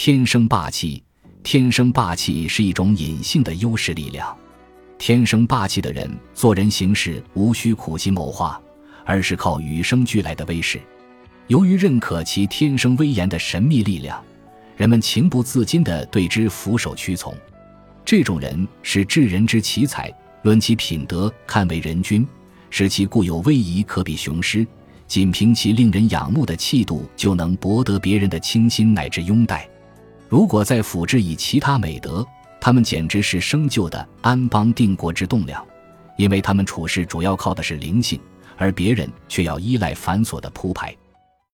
天生霸气，天生霸气是一种隐性的优势力量。天生霸气的人做人行事无需苦心谋划，而是靠与生俱来的威势。由于认可其天生威严的神秘力量，人们情不自禁地对之俯首屈从。这种人是治人之奇才，论其品德，堪为人君；使其固有威仪，可比雄狮。仅凭其令人仰慕的气度，就能博得别人的倾心乃至拥戴。如果再辅之以其他美德，他们简直是生就的安邦定国之栋梁，因为他们处事主要靠的是灵性，而别人却要依赖繁琐的铺排。